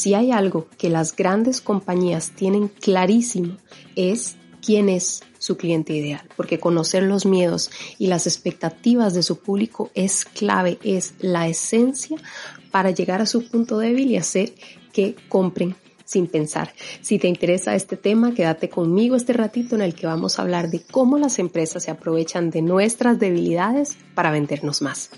Si hay algo que las grandes compañías tienen clarísimo es quién es su cliente ideal, porque conocer los miedos y las expectativas de su público es clave, es la esencia para llegar a su punto débil y hacer que compren sin pensar. Si te interesa este tema, quédate conmigo este ratito en el que vamos a hablar de cómo las empresas se aprovechan de nuestras debilidades para vendernos más.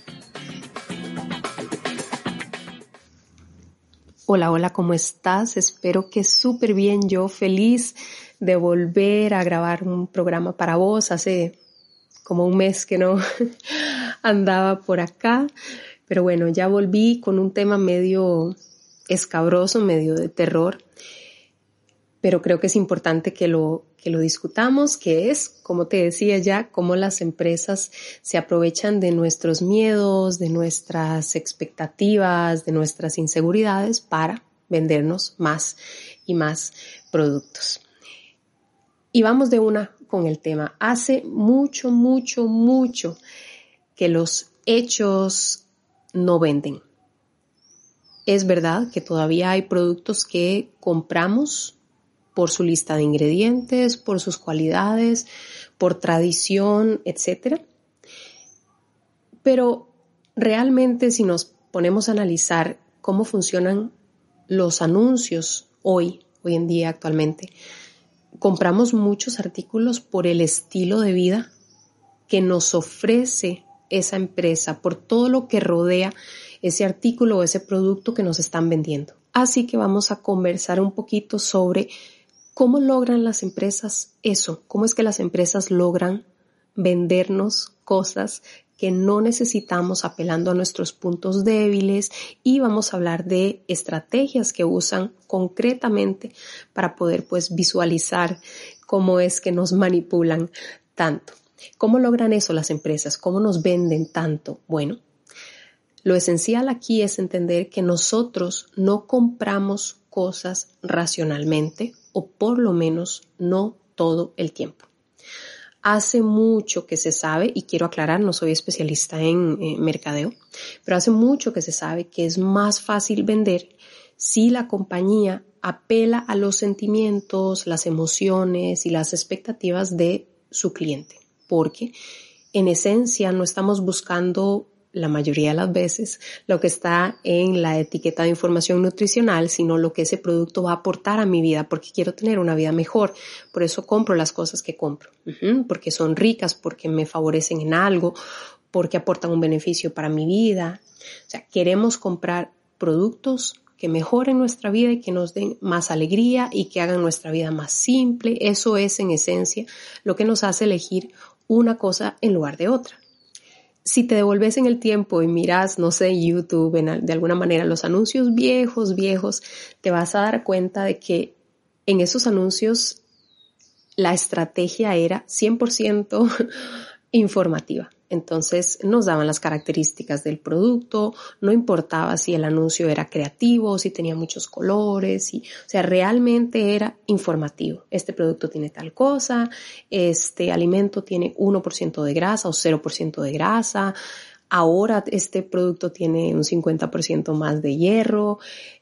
Hola, hola, ¿cómo estás? Espero que súper bien. Yo feliz de volver a grabar un programa para vos. Hace como un mes que no andaba por acá. Pero bueno, ya volví con un tema medio escabroso, medio de terror. Pero creo que es importante que lo, que lo discutamos, que es, como te decía ya, cómo las empresas se aprovechan de nuestros miedos, de nuestras expectativas, de nuestras inseguridades para vendernos más y más productos. Y vamos de una con el tema. Hace mucho, mucho, mucho que los hechos no venden. Es verdad que todavía hay productos que compramos por su lista de ingredientes, por sus cualidades, por tradición, etc. Pero realmente si nos ponemos a analizar cómo funcionan los anuncios hoy, hoy en día actualmente, compramos muchos artículos por el estilo de vida que nos ofrece esa empresa, por todo lo que rodea ese artículo o ese producto que nos están vendiendo. Así que vamos a conversar un poquito sobre ¿Cómo logran las empresas eso? ¿Cómo es que las empresas logran vendernos cosas que no necesitamos apelando a nuestros puntos débiles y vamos a hablar de estrategias que usan concretamente para poder pues visualizar cómo es que nos manipulan tanto. ¿Cómo logran eso las empresas? ¿Cómo nos venden tanto? Bueno, lo esencial aquí es entender que nosotros no compramos cosas racionalmente o por lo menos no todo el tiempo. Hace mucho que se sabe, y quiero aclarar, no soy especialista en eh, mercadeo, pero hace mucho que se sabe que es más fácil vender si la compañía apela a los sentimientos, las emociones y las expectativas de su cliente, porque en esencia no estamos buscando la mayoría de las veces lo que está en la etiqueta de información nutricional, sino lo que ese producto va a aportar a mi vida, porque quiero tener una vida mejor. Por eso compro las cosas que compro, porque son ricas, porque me favorecen en algo, porque aportan un beneficio para mi vida. O sea, queremos comprar productos que mejoren nuestra vida y que nos den más alegría y que hagan nuestra vida más simple. Eso es en esencia lo que nos hace elegir una cosa en lugar de otra si te devolves en el tiempo y miras, no sé, YouTube, de alguna manera los anuncios viejos, viejos, te vas a dar cuenta de que en esos anuncios la estrategia era 100% informativa. Entonces nos daban las características del producto, no importaba si el anuncio era creativo, si tenía muchos colores, o sea, realmente era informativo. Este producto tiene tal cosa, este alimento tiene 1% de grasa o 0% de grasa, ahora este producto tiene un 50% más de hierro,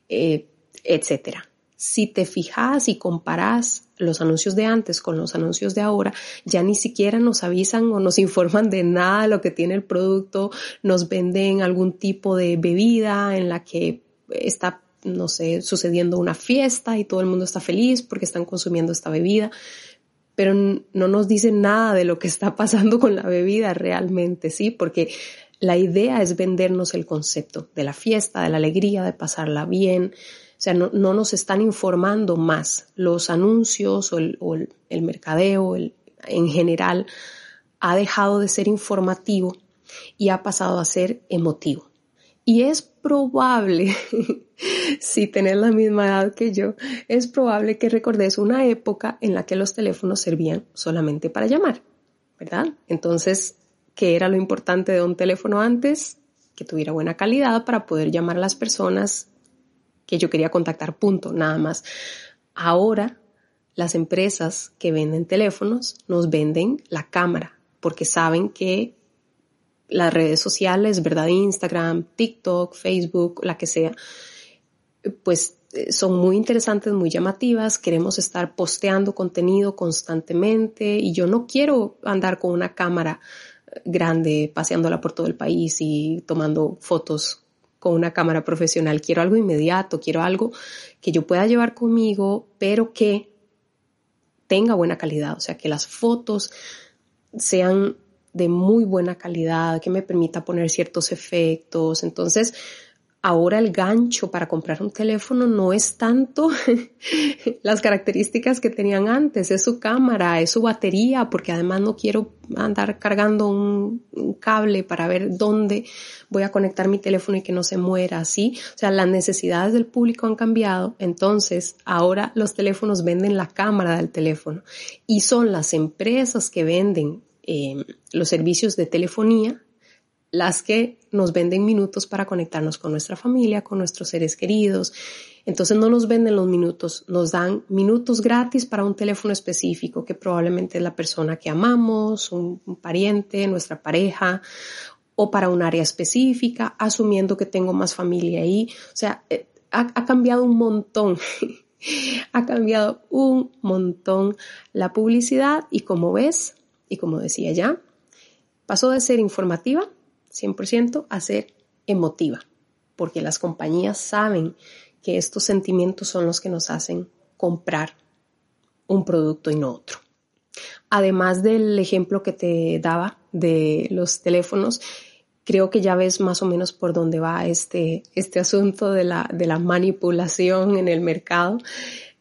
eh, etcétera si te fijas y comparas los anuncios de antes con los anuncios de ahora, ya ni siquiera nos avisan o nos informan de nada de lo que tiene el producto, nos venden algún tipo de bebida en la que está, no sé, sucediendo una fiesta y todo el mundo está feliz porque están consumiendo esta bebida, pero no nos dicen nada de lo que está pasando con la bebida realmente, ¿sí? Porque la idea es vendernos el concepto de la fiesta, de la alegría, de pasarla bien, sea, no, nos están informando más. Los anuncios o el, mercadeo en general ha dejado de ser informativo y ha pasado a ser emotivo. Y es probable, si tenés la misma edad que yo, es probable que recordes una época en la que los teléfonos servían solamente para llamar, ¿verdad? Entonces, ¿qué era lo importante de un teléfono antes? Que tuviera buena calidad para poder llamar a las personas que yo quería contactar, punto, nada más. Ahora, las empresas que venden teléfonos nos venden la cámara porque saben que las redes sociales, ¿verdad? Instagram, TikTok, Facebook, la que sea, pues eh, son muy interesantes, muy llamativas, queremos estar posteando contenido constantemente y yo no quiero andar con una cámara eh, grande paseándola por todo el país y tomando fotos con una cámara profesional. Quiero algo inmediato, quiero algo que yo pueda llevar conmigo, pero que tenga buena calidad, o sea, que las fotos sean de muy buena calidad, que me permita poner ciertos efectos. Entonces, ahora el gancho para comprar un teléfono no es tanto las características que tenían antes, es su cámara, es su batería, porque además no quiero andar cargando un, cable para ver dónde voy a conectar mi teléfono y que no se muera, ¿sí? O sea, las necesidades del público han cambiado, entonces ahora los teléfonos venden la cámara del teléfono y son las empresas que venden eh, los servicios de telefonía, las que nos venden minutos para conectarnos con nuestra familia, con nuestros seres queridos. Entonces no nos venden los minutos, nos dan minutos gratis para un teléfono específico que probablemente es la persona que amamos, un, pariente, nuestra pareja o para un área específica, asumiendo que tengo más familia ahí. O sea, eh, ha cambiado un montón. ha cambiado un montón la publicidad y como ves, y como decía ya, pasó de ser informativa, 100%, a ser emotiva, porque las compañías saben que estos sentimientos son los que nos hacen comprar un producto y no otro. Además del ejemplo que te daba de los teléfonos, creo que ya ves más o menos por dónde va este, este asunto de la, de la manipulación en el mercado.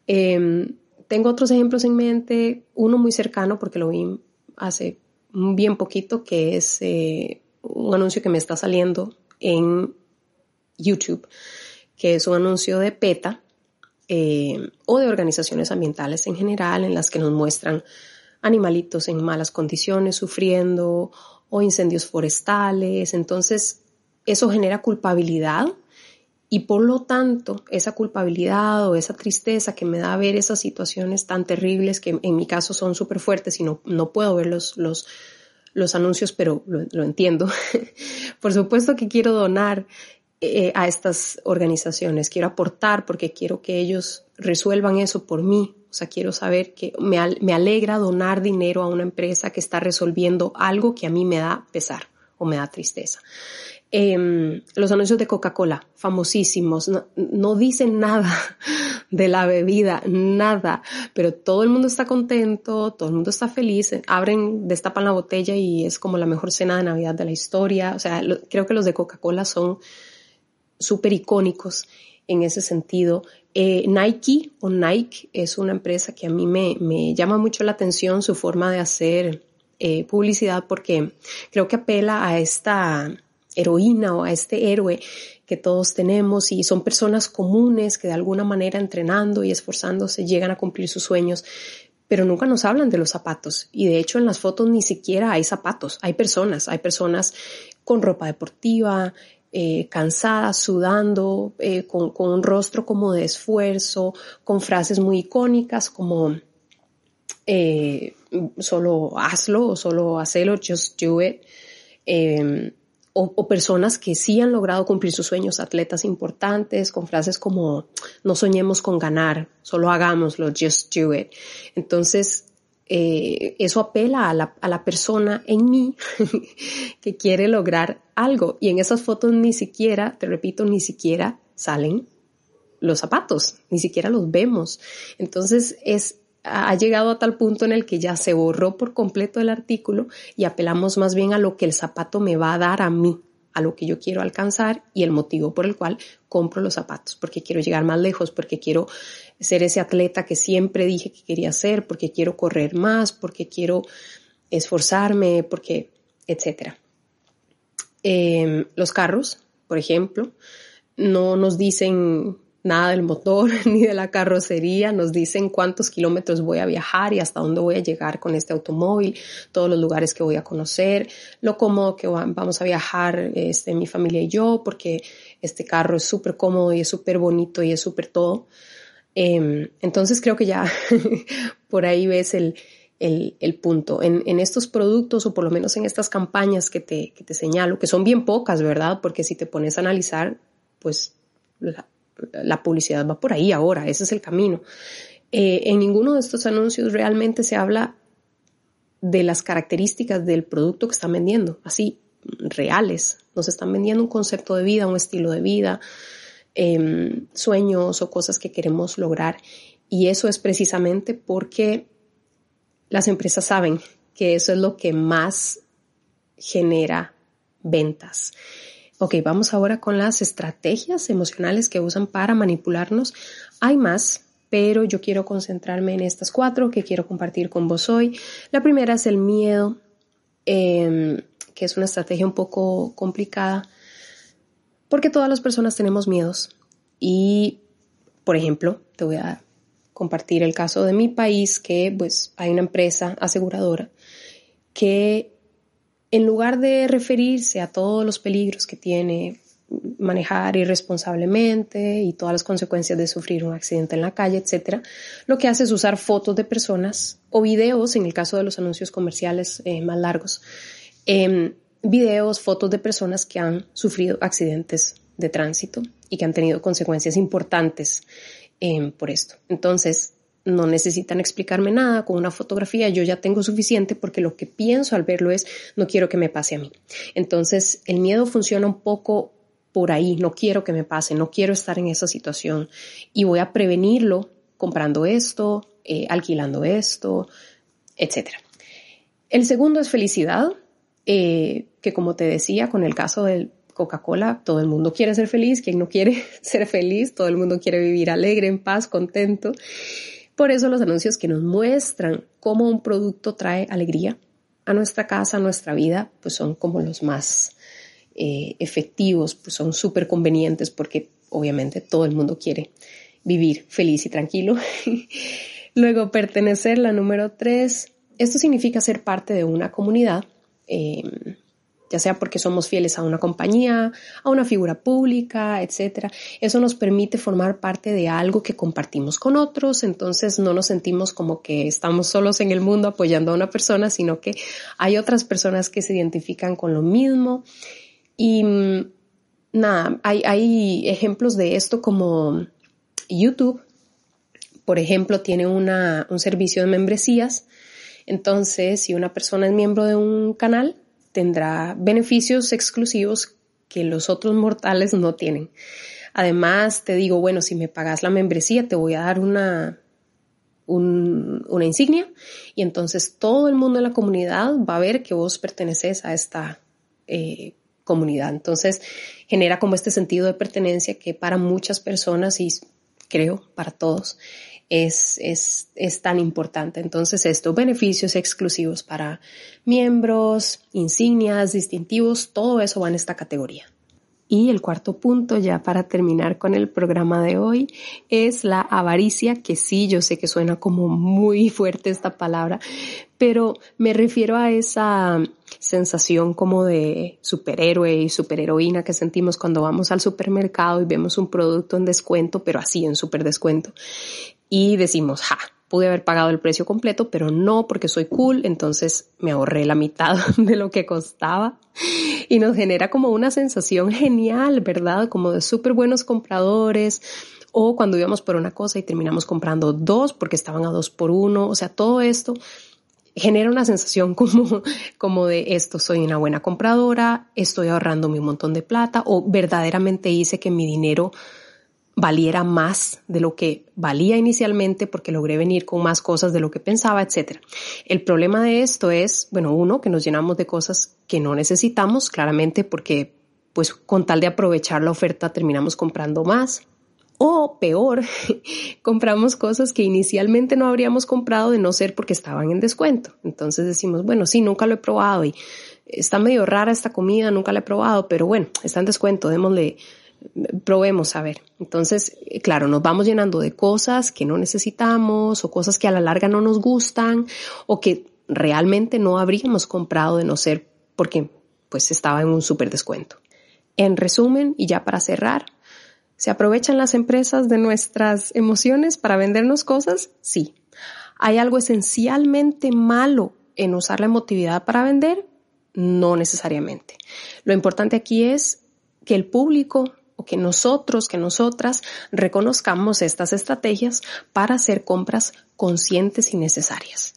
Em, tengo otros ejemplos en mente, uno muy cercano porque lo vi hace bien poquito, que es eh, un anuncio que me está saliendo en YouTube, que es un anuncio de PETA eh, o de organizaciones ambientales en general, en las que nos muestran animalitos en malas condiciones sufriendo o incendios forestales. Entonces, eso genera culpabilidad y por lo tanto, esa culpabilidad o esa tristeza que me da ver esas situaciones tan terribles que en mi caso son súper fuertes y no, no puedo ver los, los, los anuncios, pero lo, entiendo. por supuesto que quiero donar eh, a estas organizaciones, quiero aportar porque quiero que ellos resuelvan eso por mí. O sea, quiero saber que me, me alegra donar dinero a una empresa que está resolviendo algo que a mí me da pesar o me da tristeza. Em, los anuncios de Coca-Cola, famosísimos, no, dicen nada de la bebida, nada, pero todo el mundo está contento, todo el mundo está feliz, abren, destapan la botella y es como la mejor cena de Navidad de la historia. O sea, creo que los de Coca-Cola son súper icónicos en ese sentido. Eh, Nike o Nike es una empresa que a mí me, me llama mucho la atención su forma de hacer eh, publicidad porque creo que apela a esta heroína o a este héroe que todos tenemos y son personas comunes que de alguna manera entrenando y esforzándose llegan a cumplir sus sueños, pero nunca nos hablan de los zapatos y de hecho en las fotos ni siquiera hay zapatos, hay personas, hay personas con ropa deportiva, eh, cansadas, sudando, eh, con, un rostro como de esfuerzo, con frases muy icónicas como eh, solo hazlo o solo hacelo, just do it. Eh, o, personas que sí han logrado cumplir sus sueños, atletas importantes, con frases como no soñemos con ganar, solo hagámoslo, just do it. Entonces, eh, eso apela a la, a la persona en mí que quiere lograr algo. Y en esas fotos ni siquiera, te repito, ni siquiera salen los zapatos, ni siquiera los vemos. Entonces es ha llegado a tal punto en el que ya se borró por completo el artículo y apelamos más bien a lo que el zapato me va a dar a mí, a lo que yo quiero alcanzar y el motivo por el cual compro los zapatos, porque quiero llegar más lejos, porque quiero ser ese atleta que siempre dije que quería ser, porque quiero correr más, porque quiero esforzarme, porque, etcétera. Em, los carros por ejemplo. No nos dicen nada del motor ni de la carrocería, nos dicen cuántos kilómetros voy a viajar y hasta dónde voy a llegar con este automóvil, todos los lugares que voy a conocer, lo cómodo que vamos a viajar este, mi familia y yo, porque este carro es súper cómodo y es súper bonito y es súper todo. Em, entonces creo que ya por ahí ves el, el, punto. En, en, estos productos o por lo menos en estas campañas que te, que te señalo, que son bien pocas, ¿verdad? Porque si te pones a analizar, pues la publicidad va por ahí ahora, ese es el camino. Eh, en ninguno de estos anuncios realmente se habla de las características del producto que están vendiendo, así, reales. Nos están vendiendo un concepto de vida, un estilo de vida, em, sueños o cosas que queremos lograr. Y eso es precisamente porque las empresas saben que eso es lo que más genera ventas. Ok, vamos ahora con las estrategias emocionales que usan para manipularnos. Hay más, pero yo quiero concentrarme en estas cuatro que quiero compartir con vos hoy. La primera es el miedo, em, que es una estrategia un poco complicada, porque todas las personas tenemos miedos. Y, por ejemplo, te voy a compartir el caso de mi país, que pues hay una empresa aseguradora que en lugar de referirse a todos los peligros que tiene manejar irresponsablemente y todas las consecuencias de sufrir un accidente en la calle, etcétera, lo que hace es usar fotos de personas o videos, en el caso de los anuncios comerciales eh, más largos, em, videos, fotos de personas que han sufrido accidentes de tránsito y que han tenido consecuencias importantes em, por esto. Entonces, no necesitan explicarme nada, con una fotografía yo ya tengo suficiente porque lo que pienso al verlo es, no quiero que me pase a mí. Entonces, el miedo funciona un poco por ahí, no quiero que me pase, no quiero estar en esa situación y voy a prevenirlo comprando esto, eh, alquilando esto, etc. El segundo es felicidad, eh, que como te decía, con el caso del Coca-Cola, todo el mundo quiere ser feliz, quien no quiere ser feliz, todo el mundo quiere vivir alegre, en paz, contento. Por eso los anuncios que nos muestran cómo un producto trae alegría a nuestra casa, a nuestra vida, pues son como los más eh, efectivos, pues son súper convenientes porque obviamente todo el mundo quiere vivir feliz y tranquilo. Luego, pertenecer, la número tres. Esto significa ser parte de una comunidad. Eh, ya sea porque somos fieles a una compañía, a una figura pública, etc. Eso nos permite formar parte de algo que compartimos con otros, entonces no nos sentimos como que estamos solos en el mundo apoyando a una persona, sino que hay otras personas que se identifican con lo mismo. Y mm, nada, hay, hay ejemplos de esto como YouTube, por ejemplo, tiene una, un servicio de membresías. Entonces, si una persona es miembro de un canal, tendrá beneficios exclusivos que los otros mortales no tienen. Además, te digo, bueno, si me pagas la membresía, te voy a dar una, una insignia y entonces todo el mundo en la comunidad va a ver que vos perteneces a esta eh, comunidad. Entonces, genera como este sentido de pertenencia que para muchas personas y creo para todos es, es, es tan importante. Entonces, estos beneficios exclusivos para miembros, insignias, distintivos, todo eso va en esta categoría. Y el cuarto punto, ya para terminar con el programa de hoy, es la avaricia, que sí, yo sé que suena como muy fuerte esta palabra, pero me refiero a esa sensación como de superhéroe y superheroína que sentimos cuando vamos al supermercado y vemos un producto en descuento, pero así en super descuento y decimos, ja, pude haber pagado el precio completo, pero no porque soy cool, entonces me ahorré la mitad de lo que costaba y nos genera como una sensación genial, ¿verdad? Como de súper buenos compradores o cuando íbamos por una cosa y terminamos comprando dos porque estaban a dos por uno, o sea, todo esto genera una sensación como, como de esto, soy una buena compradora, estoy ahorrándome un montón de plata o verdaderamente hice que mi dinero valiera más de lo que valía inicialmente porque logré venir con más cosas de lo que pensaba, etc. El problema de esto es, bueno, uno, que nos llenamos de cosas que no necesitamos, claramente porque pues con tal de aprovechar la oferta terminamos comprando más. O peor, compramos cosas que inicialmente no habríamos comprado de no ser porque estaban en descuento. Entonces decimos, bueno, sí, nunca lo he probado y está medio rara esta comida, nunca la he probado, pero bueno, está en descuento, démosle, probemos a ver. Entonces, claro, nos vamos llenando de cosas que no necesitamos o cosas que a la larga no nos gustan o que realmente no habríamos comprado de no ser porque pues estaba en un súper descuento. En resumen, y ya para cerrar, ¿se aprovechan las empresas de nuestras emociones para vendernos cosas? Sí. ¿Hay algo esencialmente malo en usar la emotividad para vender? No necesariamente. Lo importante aquí es que el público o que nosotros, que nosotras reconozcamos estas estrategias para hacer compras conscientes y necesarias.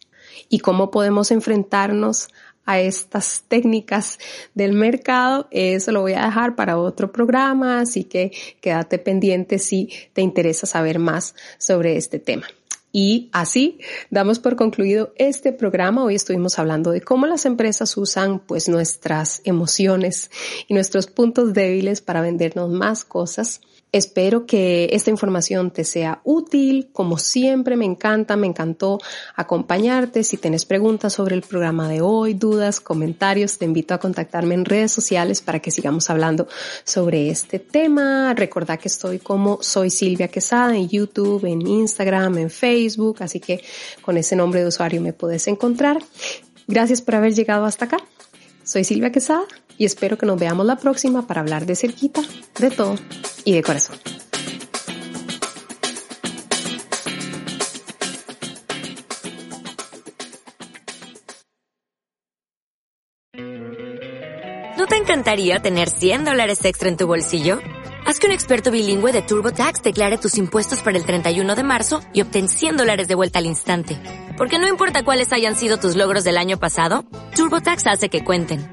¿Y cómo podemos enfrentarnos a estas técnicas del mercado? Eso lo voy a dejar para otro programa, así que quédate pendiente si te interesa saber más sobre este tema. Y así damos por concluido este programa. Hoy estuvimos hablando de cómo las empresas usan pues nuestras emociones y nuestros puntos débiles para vendernos más cosas Espero que esta información te sea útil. Como siempre, me encanta, me encantó acompañarte. Si tienes preguntas sobre el programa de hoy, dudas, comentarios, te invito a contactarme en redes sociales para que sigamos hablando sobre este tema. Recordá que estoy como soy Silvia Quesada en YouTube, en Instagram, en Facebook, así que con ese nombre de usuario me puedes encontrar. Gracias por haber llegado hasta acá. Soy Silvia Quesada y espero que nos veamos la próxima para hablar de cerquita, de todo y de corazón. ¿No te encantaría tener 100 dólares extra en tu bolsillo? Haz que un experto bilingüe de TurboTax declare tus impuestos para el 31 de marzo y obtén 100 dólares de vuelta al instante. Porque no importa cuáles hayan sido tus logros del año pasado, TurboTax hace que cuenten